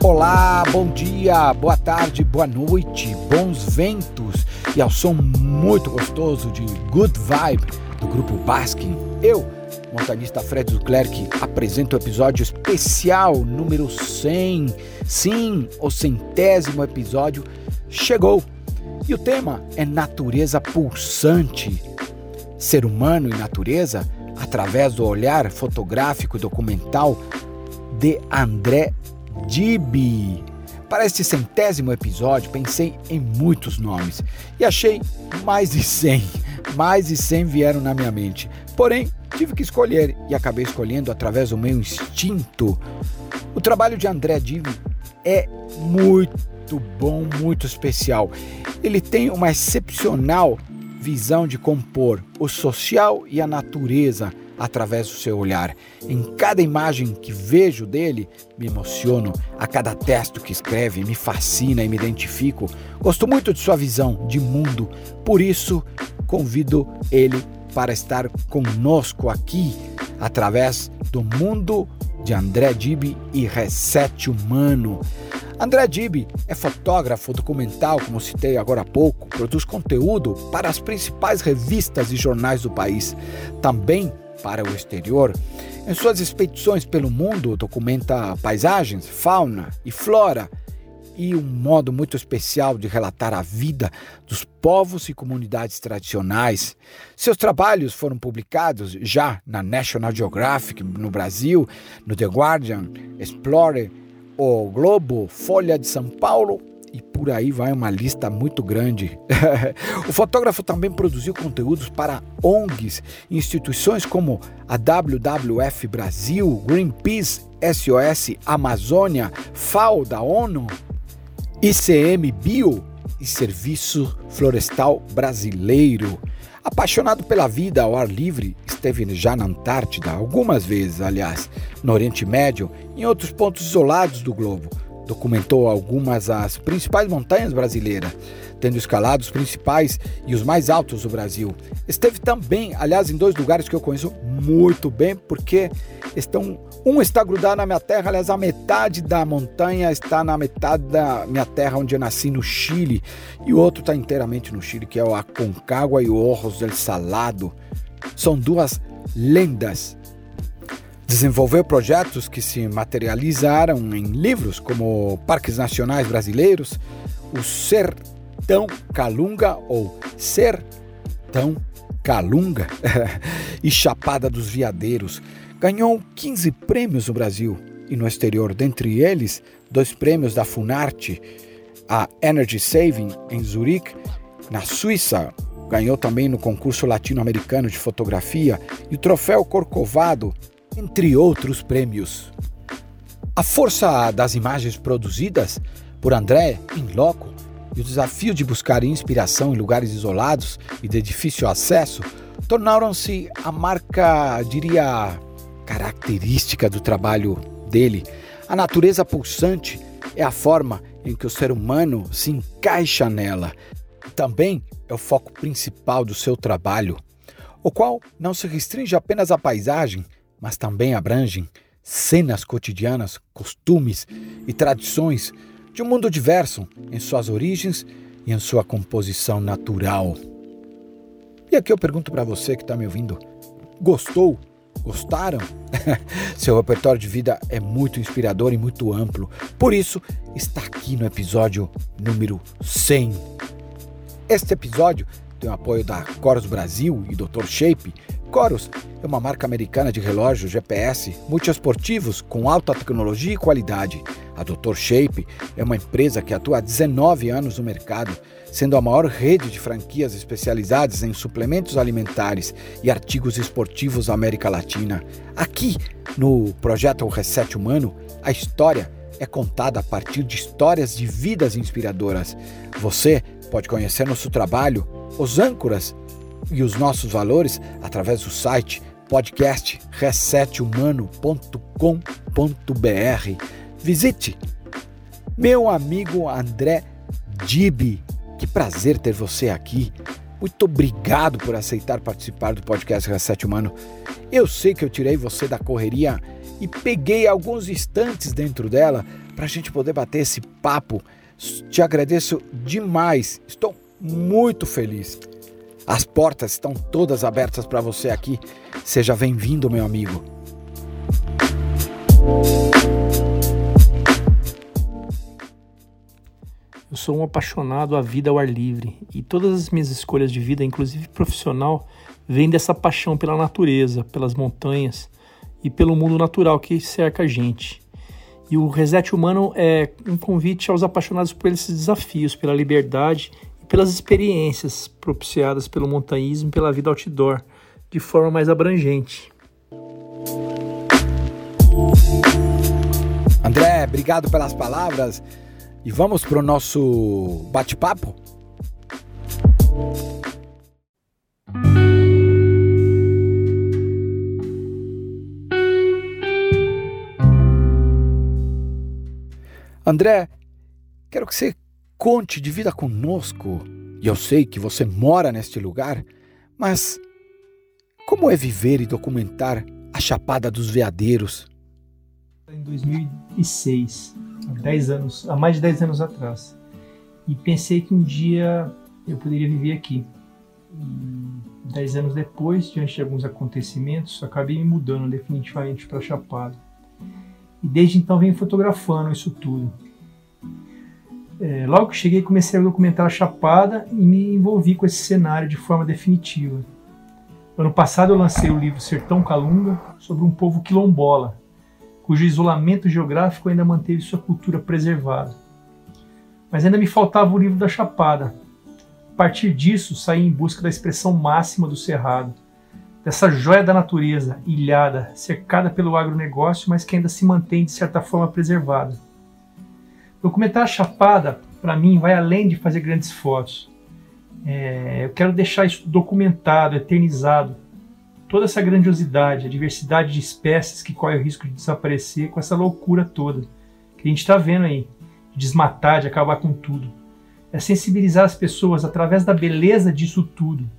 Olá, bom dia, boa tarde, boa noite, bons ventos e ao som muito gostoso de Good Vibe do grupo Baskin. Eu, montanista Fred Duclerc, apresento o episódio especial número 100. Sim, o centésimo episódio chegou. E o tema é natureza pulsante. Ser humano e natureza através do olhar fotográfico e documental de André Dibi. Para este centésimo episódio, pensei em muitos nomes e achei mais de 100. Mais de 100 vieram na minha mente. Porém, tive que escolher e acabei escolhendo através do meu instinto. O trabalho de André Dibi é muito bom, muito especial. Ele tem uma excepcional visão de compor o social e a natureza através do seu olhar. Em cada imagem que vejo dele, me emociono. A cada texto que escreve, me fascina e me identifico. Gosto muito de sua visão de mundo, por isso convido ele para estar conosco aqui através do mundo de André Dibi e Reset Humano. André Dibi é fotógrafo documental, como citei agora há pouco, produz conteúdo para as principais revistas e jornais do país. Também para o exterior. Em suas expedições pelo mundo, documenta paisagens, fauna e flora e um modo muito especial de relatar a vida dos povos e comunidades tradicionais. Seus trabalhos foram publicados já na National Geographic no Brasil, no The Guardian, Explorer, O Globo, Folha de São Paulo e por aí vai uma lista muito grande. o fotógrafo também produziu conteúdos para ONGs, instituições como a WWF Brasil, Greenpeace, SOS Amazônia, FAO da ONU, ICM Bio e Serviço Florestal Brasileiro. Apaixonado pela vida ao ar livre, esteve já na Antártida algumas vezes, aliás, no Oriente Médio e em outros pontos isolados do globo documentou algumas das principais montanhas brasileiras, tendo escalado os principais e os mais altos do Brasil. Esteve também, aliás, em dois lugares que eu conheço muito bem, porque estão um está grudado na minha terra, aliás, a metade da montanha está na metade da minha terra onde eu nasci no Chile, e o outro está inteiramente no Chile, que é o Aconcagua e o Orros del Salado. São duas lendas Desenvolveu projetos que se materializaram em livros como Parques Nacionais Brasileiros, o Sertão Calunga ou Sertão Calunga e Chapada dos Veadeiros. Ganhou 15 prêmios no Brasil e no exterior, dentre eles dois prêmios da Funarte, a Energy Saving em Zurique, na Suíça. Ganhou também no concurso latino-americano de fotografia e o troféu Corcovado entre outros prêmios. A força das imagens produzidas por André em loco e o desafio de buscar inspiração em lugares isolados e de difícil acesso tornaram-se a marca, diria, característica do trabalho dele. A natureza pulsante é a forma em que o ser humano se encaixa nela. Também é o foco principal do seu trabalho, o qual não se restringe apenas à paisagem, mas também abrangem cenas cotidianas, costumes e tradições de um mundo diverso em suas origens e em sua composição natural. E aqui eu pergunto para você que está me ouvindo: gostou? Gostaram? Seu repertório de vida é muito inspirador e muito amplo, por isso está aqui no episódio número 100. Este episódio tem o apoio da Coros Brasil e Dr. Shape, Coros é uma marca americana de relógios GPS multiesportivos com alta tecnologia e qualidade. A Dr. Shape é uma empresa que atua há 19 anos no mercado, sendo a maior rede de franquias especializadas em suplementos alimentares e artigos esportivos da América Latina. Aqui, no projeto Reset Humano, a história é contada a partir de histórias de vidas inspiradoras. Você pode conhecer nosso trabalho os âncoras e os nossos valores através do site podcast resetehumano.com.br. Visite meu amigo André Dibi. Que prazer ter você aqui. Muito obrigado por aceitar participar do podcast Reset Humano. Eu sei que eu tirei você da correria e peguei alguns instantes dentro dela para a gente poder bater esse papo. Te agradeço demais. Estou muito feliz. As portas estão todas abertas para você aqui. Seja bem-vindo, meu amigo. Eu sou um apaixonado à vida ao ar livre e todas as minhas escolhas de vida, inclusive profissional, vêm dessa paixão pela natureza, pelas montanhas e pelo mundo natural que cerca a gente. E o Reset Humano é um convite aos apaixonados por esses desafios, pela liberdade pelas experiências propiciadas pelo montanhismo e pela vida outdoor de forma mais abrangente. André, obrigado pelas palavras e vamos para o nosso bate-papo? André, quero que você Conte, divida conosco. E eu sei que você mora neste lugar, mas como é viver e documentar a Chapada dos Veadeiros? Em 2006, há, 10 anos, há mais de 10 anos atrás. E pensei que um dia eu poderia viver aqui. E 10 anos depois, diante de alguns acontecimentos, acabei me mudando definitivamente para Chapada. E desde então venho fotografando isso tudo. É, logo que cheguei, comecei a documentar a Chapada e me envolvi com esse cenário de forma definitiva. Ano passado eu lancei o livro Sertão Calunga sobre um povo quilombola, cujo isolamento geográfico ainda manteve sua cultura preservada. Mas ainda me faltava o livro da Chapada. A partir disso, saí em busca da expressão máxima do Cerrado, dessa joia da natureza, ilhada, cercada pelo agronegócio, mas que ainda se mantém de certa forma preservada. Documentar a Chapada, para mim, vai além de fazer grandes fotos. É, eu quero deixar isso documentado, eternizado. Toda essa grandiosidade, a diversidade de espécies que corre o risco de desaparecer com essa loucura toda que a gente está vendo aí, de desmatar, de acabar com tudo. É sensibilizar as pessoas através da beleza disso tudo,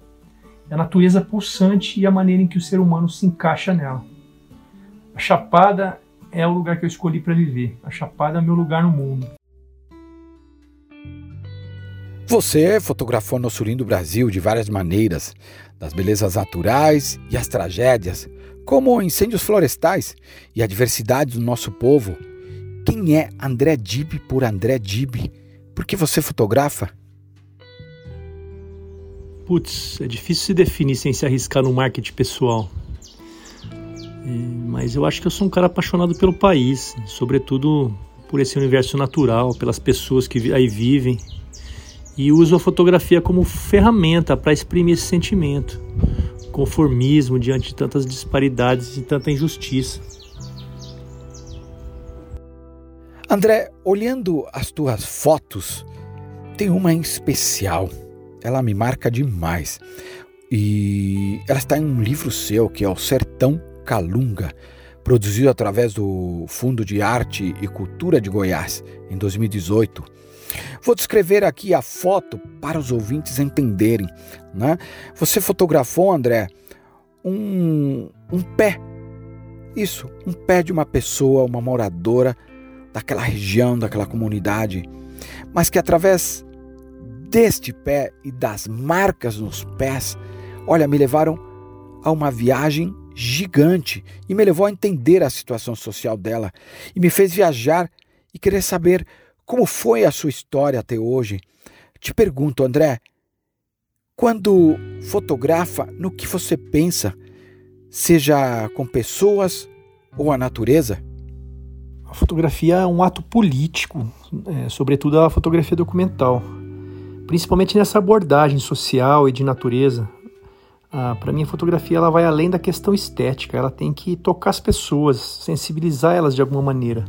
a natureza pulsante e a maneira em que o ser humano se encaixa nela. A Chapada é o lugar que eu escolhi para viver. A Chapada é o meu lugar no mundo. Você fotografou nosso lindo Brasil de várias maneiras, das belezas naturais e as tragédias, como incêndios florestais e a diversidade do nosso povo. Quem é André Dib por André Dib? Por que você fotografa? Putz, é difícil se definir sem se arriscar no marketing pessoal. É, mas eu acho que eu sou um cara apaixonado pelo país, sobretudo por esse universo natural, pelas pessoas que aí vivem. E uso a fotografia como ferramenta para exprimir esse sentimento, conformismo diante de tantas disparidades e tanta injustiça. André, olhando as tuas fotos, tem uma em especial. Ela me marca demais. E ela está em um livro seu, que é O Sertão Calunga, produzido através do Fundo de Arte e Cultura de Goiás, em 2018. Vou descrever aqui a foto para os ouvintes entenderem. Né? Você fotografou, André, um, um pé. Isso, um pé de uma pessoa, uma moradora daquela região, daquela comunidade, mas que através deste pé e das marcas nos pés, olha, me levaram a uma viagem gigante e me levou a entender a situação social dela e me fez viajar e querer saber como foi a sua história até hoje. Te pergunto, André, quando fotografa, no que você pensa, seja com pessoas ou a natureza? A fotografia é um ato político, é, sobretudo a fotografia documental, principalmente nessa abordagem social e de natureza, ah, para mim, a fotografia ela vai além da questão estética, ela tem que tocar as pessoas, sensibilizar elas de alguma maneira.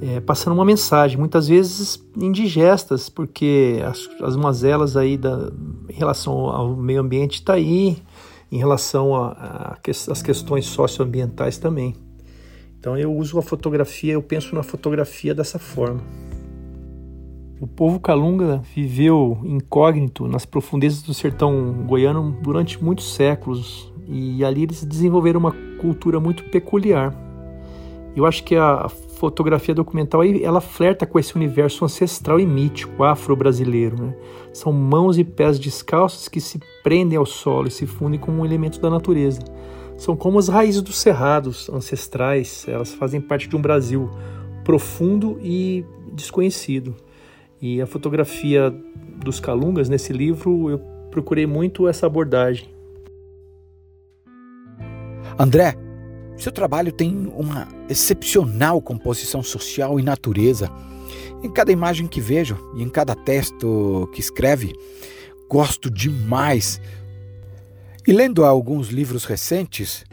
é, passando uma mensagem, muitas vezes indigestas, porque as, as mazelas aí da, em relação ao meio ambiente está aí, em relação às questões socioambientais também. Então eu uso a fotografia, eu penso na fotografia dessa forma. O povo calunga viveu incógnito nas profundezas do sertão goiano durante muitos séculos e ali eles desenvolveram uma cultura muito peculiar. Eu acho que a fotografia documental ela flerta com esse universo ancestral e mítico afro-brasileiro. Né? São mãos e pés descalços que se prendem ao solo e se fundem como um elemento da natureza. São como as raízes dos cerrados ancestrais, elas fazem parte de um Brasil profundo e desconhecido. E a fotografia dos Calungas, nesse livro, eu procurei muito essa abordagem. André, seu trabalho tem uma excepcional composição social e natureza. Em cada imagem que vejo e em cada texto que escreve, gosto demais. E lendo alguns livros recentes,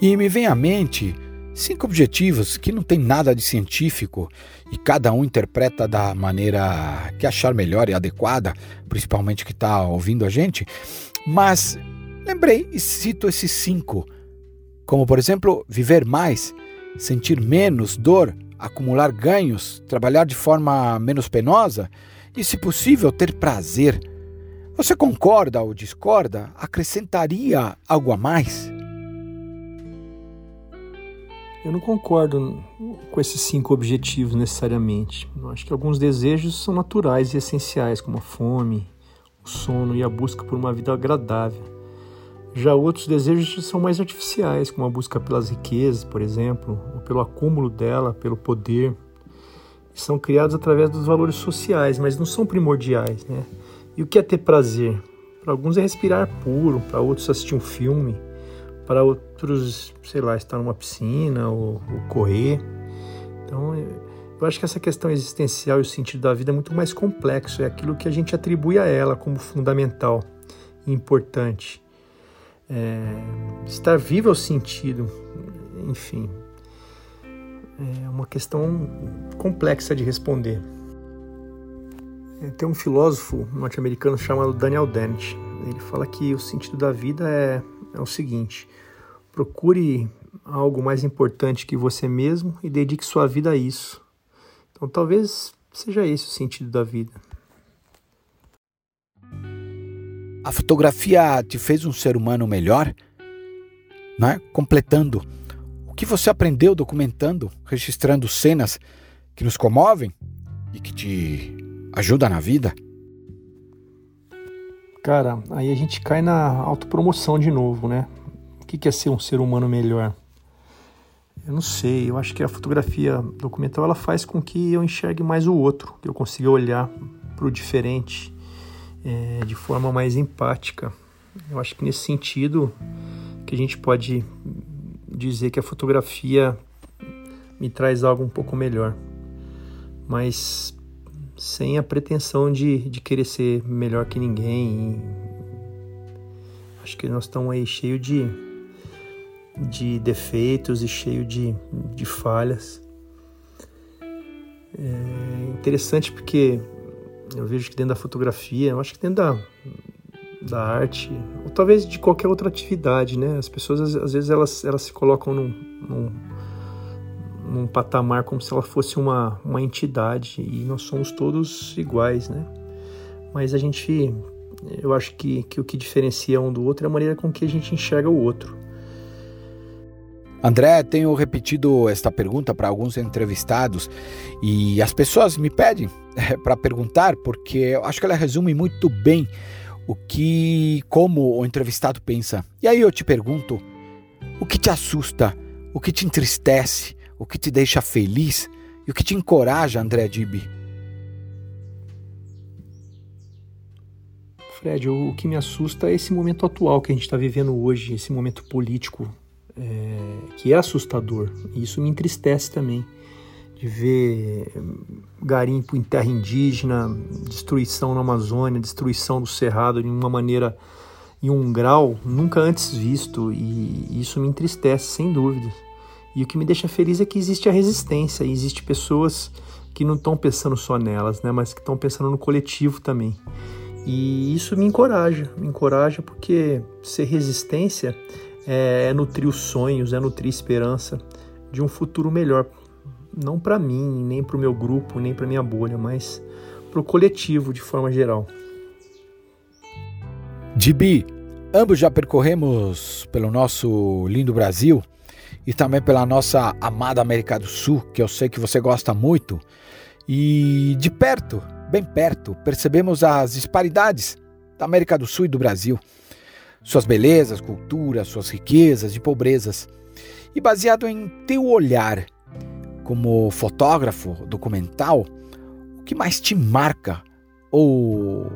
e me vem à mente cinco objetivos que não tem nada de científico e cada um interpreta da maneira que achar melhor e adequada, principalmente que está ouvindo a gente. Mas lembrei e cito esses cinco, como por exemplo, viver mais, sentir menos dor, acumular ganhos, trabalhar de forma menos penosa e, se possível, ter prazer. Você concorda ou discorda? Acrescentaria algo a mais? Eu não concordo com esses cinco objetivos necessariamente. Eu acho que alguns desejos são naturais e essenciais, como a fome, o sono e a busca por uma vida agradável. Já outros desejos são mais artificiais, como a busca pelas riquezas, por exemplo, ou pelo acúmulo dela, pelo poder. São criados através dos valores sociais, mas não são primordiais, né? E o que é ter prazer? Para alguns é respirar puro, para outros assistir um filme para outros, sei lá, estar numa piscina ou, ou correr. Então, eu acho que essa questão existencial e o sentido da vida é muito mais complexo, é aquilo que a gente atribui a ela como fundamental e importante. É, estar vivo é o sentido, enfim, é uma questão complexa de responder. É, tem um filósofo norte-americano chamado Daniel Dennett. Ele fala que o sentido da vida é, é o seguinte: procure algo mais importante que você mesmo e dedique sua vida a isso. Então, talvez seja esse o sentido da vida. A fotografia te fez um ser humano melhor? Né? Completando o que você aprendeu documentando, registrando cenas que nos comovem e que te ajudam na vida? Cara, aí a gente cai na autopromoção de novo, né? O que é ser um ser humano melhor? Eu não sei, eu acho que a fotografia documental ela faz com que eu enxergue mais o outro, que eu consiga olhar para o diferente é, de forma mais empática. Eu acho que nesse sentido que a gente pode dizer que a fotografia me traz algo um pouco melhor. Mas sem a pretensão de, de querer ser melhor que ninguém. acho que nós estamos aí cheio de, de defeitos e cheio de, de falhas. É interessante porque eu vejo que dentro da fotografia, eu acho que dentro da, da arte, ou talvez de qualquer outra atividade, né? As pessoas às vezes elas, elas se colocam num, num num patamar como se ela fosse uma, uma entidade e nós somos todos iguais, né? Mas a gente, eu acho que, que o que diferencia um do outro é a maneira com que a gente enxerga o outro. André, tenho repetido esta pergunta para alguns entrevistados e as pessoas me pedem é, para perguntar porque eu acho que ela resume muito bem o que, como o entrevistado pensa. E aí eu te pergunto, o que te assusta, o que te entristece, o que te deixa feliz e o que te encoraja, André Dibi? Fred, o que me assusta é esse momento atual que a gente está vivendo hoje, esse momento político é, que é assustador. E isso me entristece também, de ver garimpo em terra indígena, destruição na Amazônia, destruição do Cerrado de uma maneira, em um grau nunca antes visto. E isso me entristece, sem dúvida. E o que me deixa feliz é que existe a resistência, existe pessoas que não estão pensando só nelas, né, mas que estão pensando no coletivo também. E isso me encoraja, me encoraja porque ser resistência é, é nutrir os sonhos, é nutrir esperança de um futuro melhor, não para mim, nem para o meu grupo, nem para minha bolha, mas para o coletivo de forma geral. Dibi, ambos já percorremos pelo nosso lindo Brasil e também pela nossa amada América do Sul, que eu sei que você gosta muito. E de perto, bem perto, percebemos as disparidades da América do Sul e do Brasil. Suas belezas, culturas, suas riquezas e pobrezas. E baseado em teu olhar como fotógrafo documental, o que mais te marca ou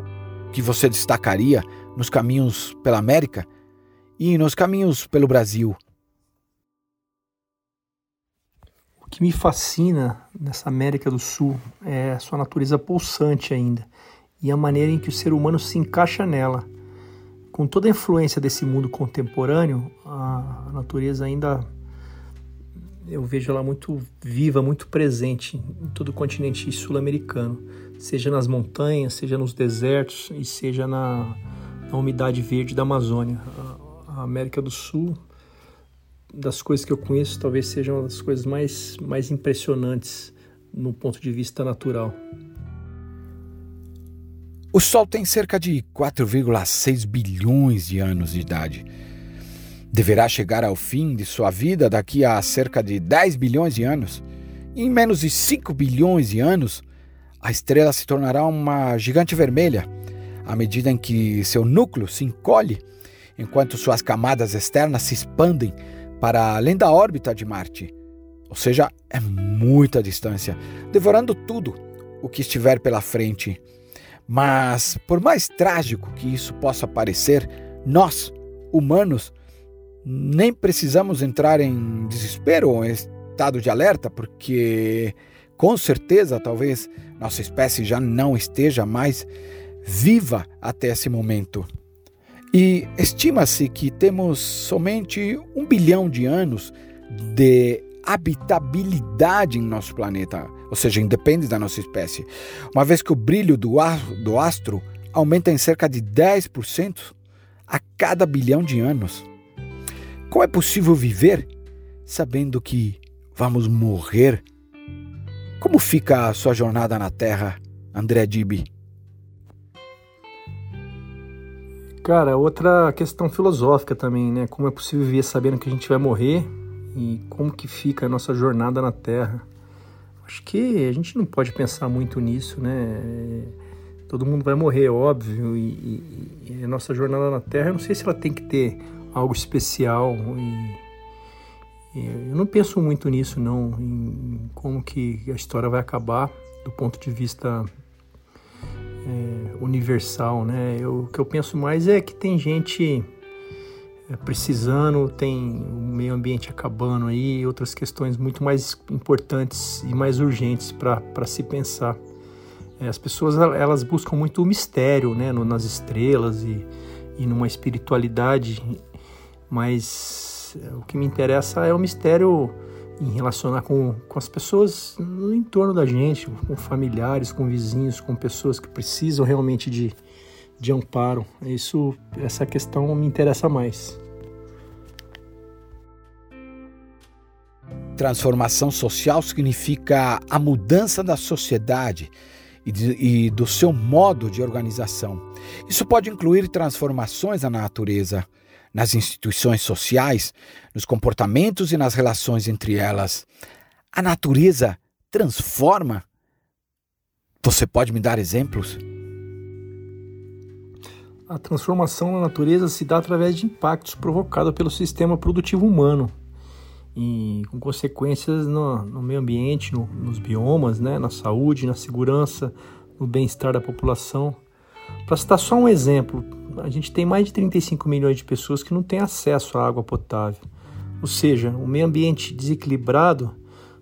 que você destacaria nos caminhos pela América e nos caminhos pelo Brasil? O que me fascina nessa América do Sul é a sua natureza pulsante ainda e a maneira em que o ser humano se encaixa nela. Com toda a influência desse mundo contemporâneo, a natureza ainda eu vejo ela muito viva, muito presente em todo o continente sul-americano, seja nas montanhas, seja nos desertos e seja na, na umidade verde da Amazônia. A, a América do Sul das coisas que eu conheço, talvez seja uma das coisas mais, mais impressionantes no ponto de vista natural. O Sol tem cerca de 4,6 bilhões de anos de idade. Deverá chegar ao fim de sua vida daqui a cerca de 10 bilhões de anos. Em menos de 5 bilhões de anos, a estrela se tornará uma gigante vermelha, à medida em que seu núcleo se encolhe, enquanto suas camadas externas se expandem para além da órbita de Marte. Ou seja, é muita distância, devorando tudo o que estiver pela frente. Mas, por mais trágico que isso possa parecer, nós, humanos, nem precisamos entrar em desespero ou em estado de alerta, porque com certeza talvez nossa espécie já não esteja mais viva até esse momento. E estima-se que temos somente um bilhão de anos de habitabilidade em nosso planeta, ou seja, independe da nossa espécie, uma vez que o brilho do, do astro aumenta em cerca de 10% a cada bilhão de anos. Como é possível viver sabendo que vamos morrer? Como fica a sua jornada na Terra, André Dibi? Cara, outra questão filosófica também, né? Como é possível viver sabendo que a gente vai morrer e como que fica a nossa jornada na Terra? Acho que a gente não pode pensar muito nisso, né? Todo mundo vai morrer, óbvio, e, e, e a nossa jornada na Terra, eu não sei se ela tem que ter algo especial. E, e eu não penso muito nisso, não, em como que a história vai acabar do ponto de vista é, universal, né? Eu, o que eu penso mais é que tem gente é, precisando, tem o meio ambiente acabando aí, outras questões muito mais importantes e mais urgentes para se pensar. É, as pessoas elas buscam muito o mistério, né? No, nas estrelas e, e numa espiritualidade, mas é, o que me interessa é o mistério em relacionar com, com as pessoas no entorno da gente, com familiares, com vizinhos, com pessoas que precisam realmente de, de amparo. Isso, essa questão me interessa mais. Transformação social significa a mudança da sociedade e, de, e do seu modo de organização. Isso pode incluir transformações na natureza, nas instituições sociais, nos comportamentos e nas relações entre elas. A natureza transforma. Você pode me dar exemplos? A transformação na natureza se dá através de impactos provocados pelo sistema produtivo humano e com consequências no, no meio ambiente, no, nos biomas, né, na saúde, na segurança, no bem-estar da população. Para citar só um exemplo, a gente tem mais de 35 milhões de pessoas que não têm acesso à água potável. Ou seja, o meio ambiente desequilibrado,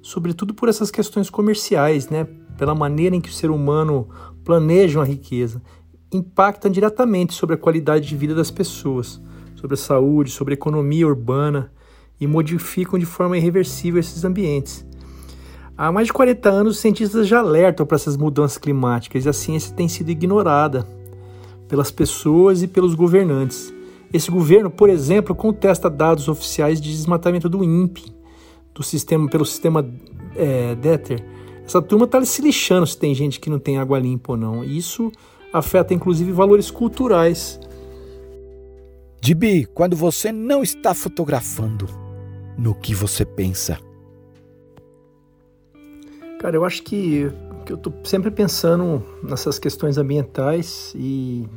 sobretudo por essas questões comerciais, né? pela maneira em que o ser humano planeja a riqueza, impacta diretamente sobre a qualidade de vida das pessoas, sobre a saúde, sobre a economia urbana. e modificam de forma irreversível esses ambientes. Há mais de 40 anos, os cientistas já alertam para essas mudanças climáticas e a ciência tem sido ignorada pelas pessoas e pelos governantes. Esse governo, por exemplo, contesta dados oficiais de desmatamento do INPE, do sistema, pelo sistema é, DETER. Essa turma está se lixando se tem gente que não tem água limpa ou não. Isso afeta inclusive valores culturais. Dibi, quando você não está fotografando, no que você pensa? Cara, eu acho que, que eu estou sempre pensando nessas questões ambientais e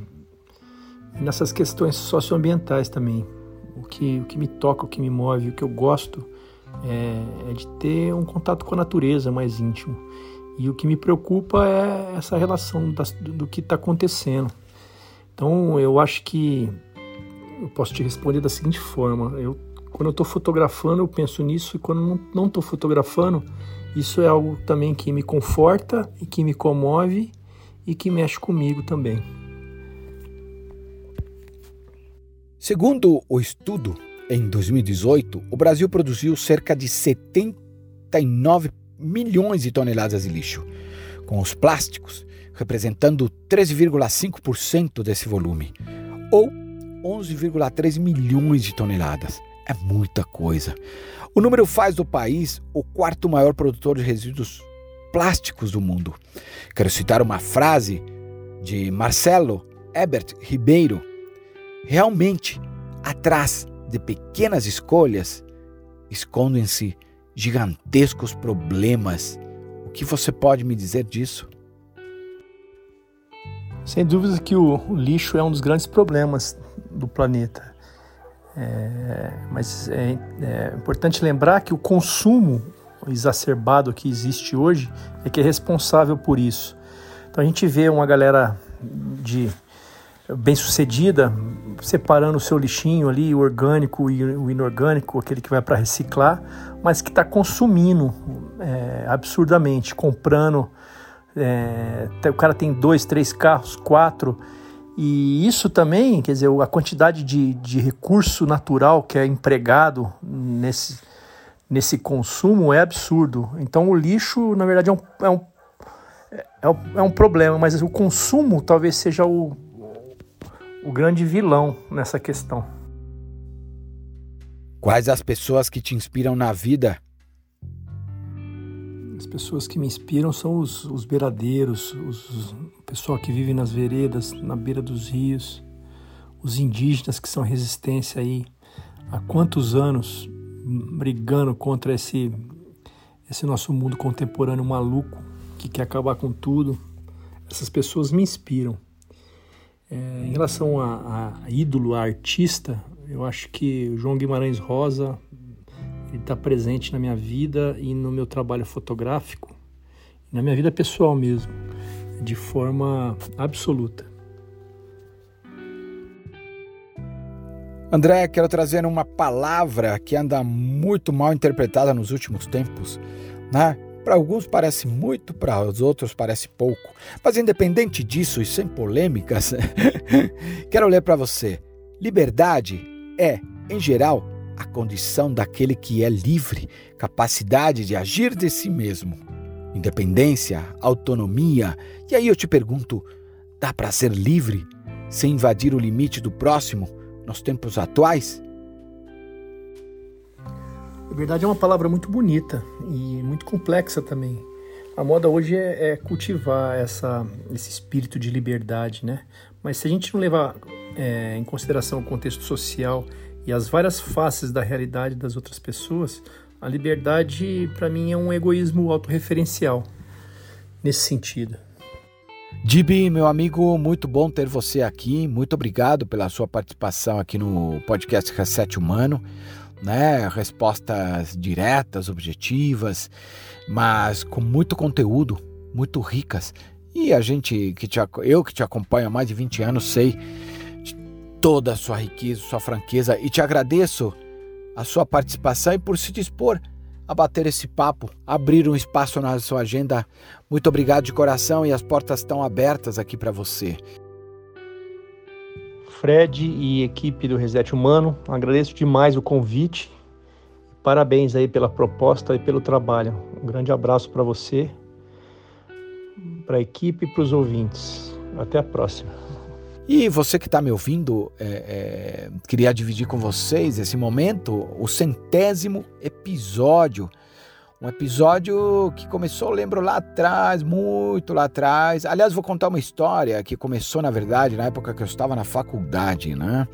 nessas questões socioambientais também. O que, o que me toca, o que me move, o que eu gosto é, é de ter um contato com a natureza mais íntimo. E o que me preocupa é essa relação das, do que está acontecendo. Então eu acho que eu posso te responder da seguinte forma: eu, quando eu estou fotografando, eu penso nisso, e quando não estou fotografando, isso é algo também que me conforta e que me comove e que mexe comigo também. Segundo o estudo, em 2018, o Brasil produziu cerca de 79 milhões de toneladas de lixo, com os plásticos representando 13,5% desse volume, ou 11,3 milhões de toneladas. É muita coisa. O número faz do país o quarto maior produtor de resíduos plásticos do mundo. Quero citar uma frase de Marcelo Ebert Ribeiro. Realmente, atrás de pequenas escolhas escondem-se gigantescos problemas. O que você pode me dizer disso? Sem dúvida que o, o lixo é um dos grandes problemas do planeta. É, mas é, é, importante lembrar que o consumo exacerbado que existe hoje é que é responsável por isso. Então a gente vê uma galera de bem sucedida separando o seu lixinho ali, o orgânico e o inorgânico, aquele que vai para reciclar, mas que está consumindo é, absurdamente, comprando. É, o cara tem dois, três carros, quatro e isso também, quer dizer, a quantidade de, de recurso natural que é empregado nesse, nesse consumo é absurdo. Então o lixo, na verdade, é um, é um, é um, é um problema, mas o consumo talvez seja o, o grande vilão nessa questão. Quais as pessoas que te inspiram na vida? As pessoas que me inspiram são os, os beiradeiros, os, pessoal que vive nas veredas, na beira dos rios, os indígenas que são resistência aí há quantos anos brigando contra esse esse nosso mundo contemporâneo maluco que quer acabar com tudo. Essas pessoas me inspiram. É, em relação a, a, ídolo, a artista, eu acho que o João Guimarães Rosa está presente na minha vida e no meu trabalho fotográfico, na minha vida pessoal mesmo de forma absoluta. André, quero trazer uma palavra que anda muito mal interpretada nos últimos tempos, né? Para alguns parece muito, para os outros parece pouco. Mas independente disso e sem polêmicas, quero ler para você. Liberdade é, em geral, a condição daquele que é livre, capacidade de agir de si mesmo independência, autonomia. E aí eu te pergunto: dá para ser livre sem invadir o limite do próximo nos tempos atuais? Liberdade é uma palavra muito bonita e muito complexa também. A moda hoje é, é cultivar essa, esse espírito de liberdade, né? Mas se a gente não levar é, em consideração o contexto social e as várias faces da realidade das outras pessoas, a liberdade, para mim, é um egoísmo autorreferencial nesse sentido. Dibi, meu amigo, muito bom ter você aqui. Muito obrigado pela sua participação aqui no podcast Reset Humano. Né? Respostas diretas, objetivas, mas com muito conteúdo, muito ricas. E a gente que te, eu que te acompanho há mais de 20 anos sei toda a sua riqueza, sua franqueza e te agradeço a sua participação e por se dispor a bater esse papo, abrir um espaço na sua agenda. Muito obrigado de coração e as portas estão abertas aqui para você. Fred e equipe do Reset Humano, agradeço demais o convite parabéns aí pela proposta e pelo trabalho. Um grande abraço para você, para a equipe e para os ouvintes. Até a próxima. E você que está me ouvindo, é, é, queria dividir com vocês esse momento, o centésimo episódio um episódio que começou, lembro, lá atrás, muito lá atrás. Aliás, vou contar uma história que começou, na verdade, na época que eu estava na faculdade, né?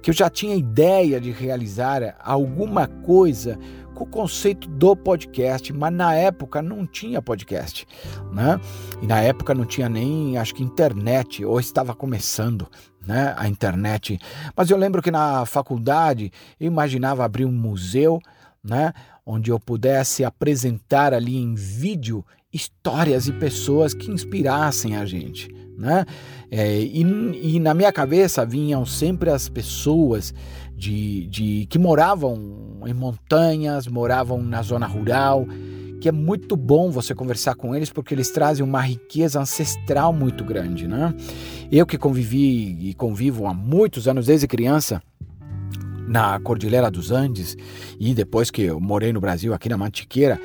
Que eu já tinha ideia de realizar alguma coisa com o conceito do podcast, mas na época não tinha podcast, né? E na época não tinha nem, acho que internet, ou estava começando, né, a internet. Mas eu lembro que na faculdade eu imaginava abrir um museu, né, onde eu pudesse apresentar ali em vídeo histórias e pessoas que inspirassem a gente. Né? É, e, e, na minha cabeça vinham sempre as pessoas de, de, que moravam em montanhas, moravam na zona rural, que é muito bom você conversar com eles porque eles trazem uma riqueza ancestral muito grande. Né? Eu que convivi e convivo há muitos anos, desde criança, na Cordilheira dos Andes e depois que eu morei no Brasil, aqui na Mantiqueira,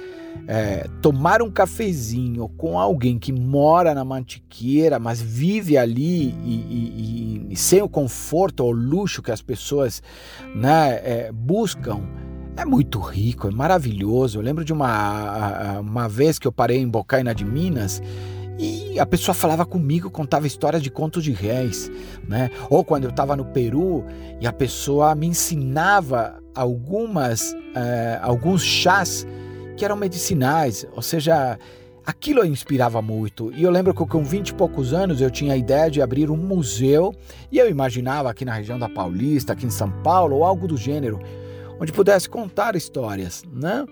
é, tomar um cafezinho com alguém que mora na Mantiqueira, mas vive ali e, e, e sem o conforto ou luxo que as pessoas né, é, buscam, é muito rico, é maravilhoso. Eu lembro de uma, uma vez que eu parei em Bocaina de Minas e a pessoa falava comigo, contava histórias de contos de réis, né? Ou quando eu estava no Peru e a pessoa me ensinava algumas, eh, alguns chás que eram medicinais, ou seja, aquilo inspirava muito. E eu lembro que com 20 e poucos anos eu tinha a ideia de abrir um museu e eu imaginava aqui na região da Paulista, aqui em São Paulo, ou algo do gênero, onde pudesse contar histórias, né?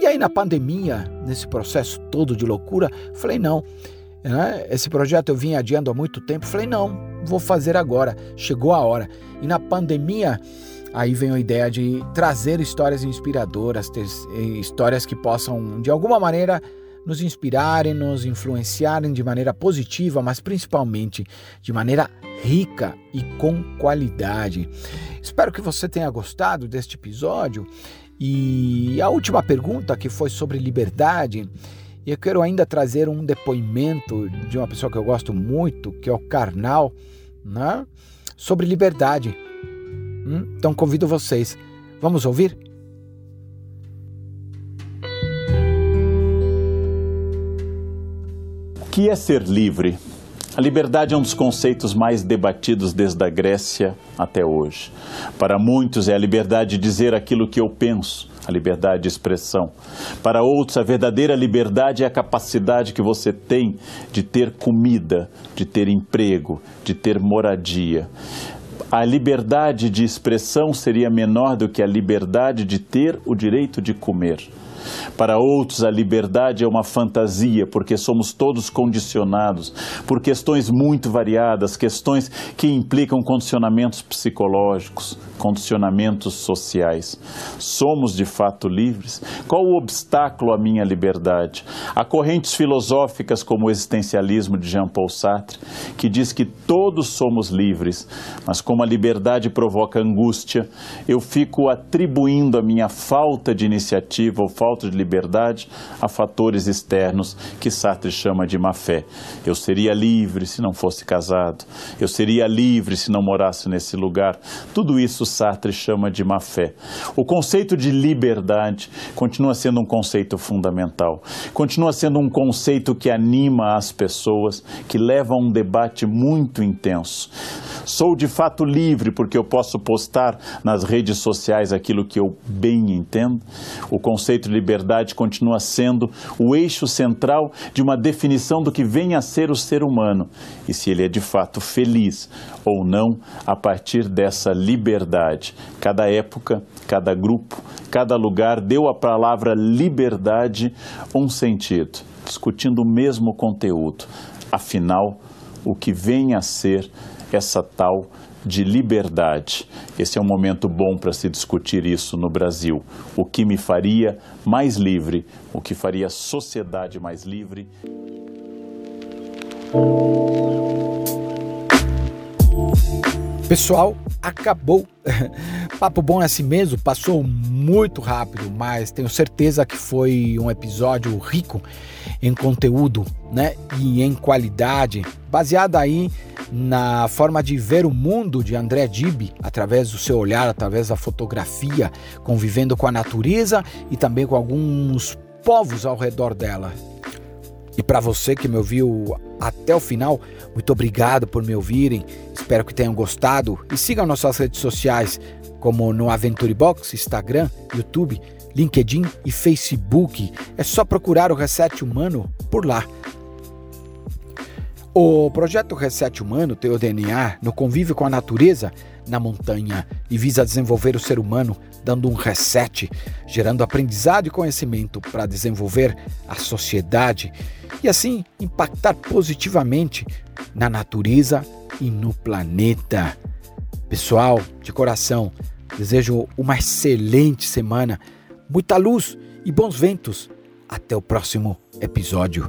E aí na pandemia, nesse processo todo de loucura, falei não, né? Esse projeto eu vinha adiando há muito tempo. Falei, não, vou fazer agora. Chegou a hora. E na pandemia, aí vem a ideia de trazer histórias inspiradoras, ter histórias que possam, de alguma maneira, nos inspirarem, nos influenciarem de maneira positiva, mas principalmente de maneira rica e com qualidade. Espero que você tenha gostado deste episódio. E a última pergunta, que foi sobre liberdade, e eu quero ainda trazer um depoimento de uma pessoa que eu gosto muito, que é o Karnal, né? sobre liberdade. Hum? Então convido vocês. Vamos ouvir? O que é ser livre? A liberdade é um dos conceitos mais debatidos desde a Grécia até hoje. Para muitos é a liberdade de dizer aquilo que eu penso, a liberdade de expressão. Para outros, a verdadeira liberdade é a capacidade que você tem de ter comida, de ter emprego, de ter moradia. A liberdade de expressão seria menor do que a liberdade de ter o direito de comer. Para outros, a liberdade é uma fantasia, porque somos todos condicionados por questões muito variadas, questões que implicam condicionamentos psicológicos, condicionamentos sociais. Somos de fato livres? Qual o obstáculo à minha liberdade? Há correntes filosóficas como o existencialismo de Jean-Paul Sartre, que diz que todos somos livres, mas como a liberdade provoca angústia, eu fico atribuindo a minha falta de iniciativa ou falta de liberdade a fatores externos que Sartre chama de má fé. Eu seria livre se não fosse casado, eu seria livre se não morasse nesse lugar. Tudo isso Sartre chama de má fé. O conceito de liberdade continua sendo um conceito fundamental, continua sendo um conceito que anima as pessoas, que leva a um debate muito intenso. Sou de fato livre porque eu posso postar nas redes sociais aquilo que eu bem entendo. O conceito de liberdade continua sendo o eixo central de uma definição do que vem a ser o ser humano e se ele é de fato feliz ou não a partir dessa liberdade. Cada época, cada grupo, cada lugar deu à palavra liberdade um sentido, discutindo o mesmo conteúdo. Afinal, o que vem a ser essa tal de liberdade. Esse é um momento bom para se discutir isso no Brasil. O que me faria mais livre, o que faria a sociedade mais livre. Pessoal, acabou. Papo bom é assim mesmo, passou muito rápido, mas tenho certeza que foi um episódio rico em conteúdo, né, e em qualidade, baseado aí na forma de ver o mundo de André Dib, através do seu olhar, através da fotografia, convivendo com a natureza e também com alguns povos ao redor dela. E para você que me ouviu até o final, muito obrigado por me ouvirem. Espero que tenham gostado e sigam nossas redes sociais, como no Aventure Box, Instagram, YouTube, LinkedIn e Facebook. É só procurar o Reset Humano por lá. O projeto Reset Humano tem o DNA no convívio com a natureza na montanha e visa desenvolver o ser humano dando um reset, gerando aprendizado e conhecimento para desenvolver a sociedade e assim impactar positivamente na natureza e no planeta. Pessoal, de coração, desejo uma excelente semana, muita luz e bons ventos. Até o próximo episódio.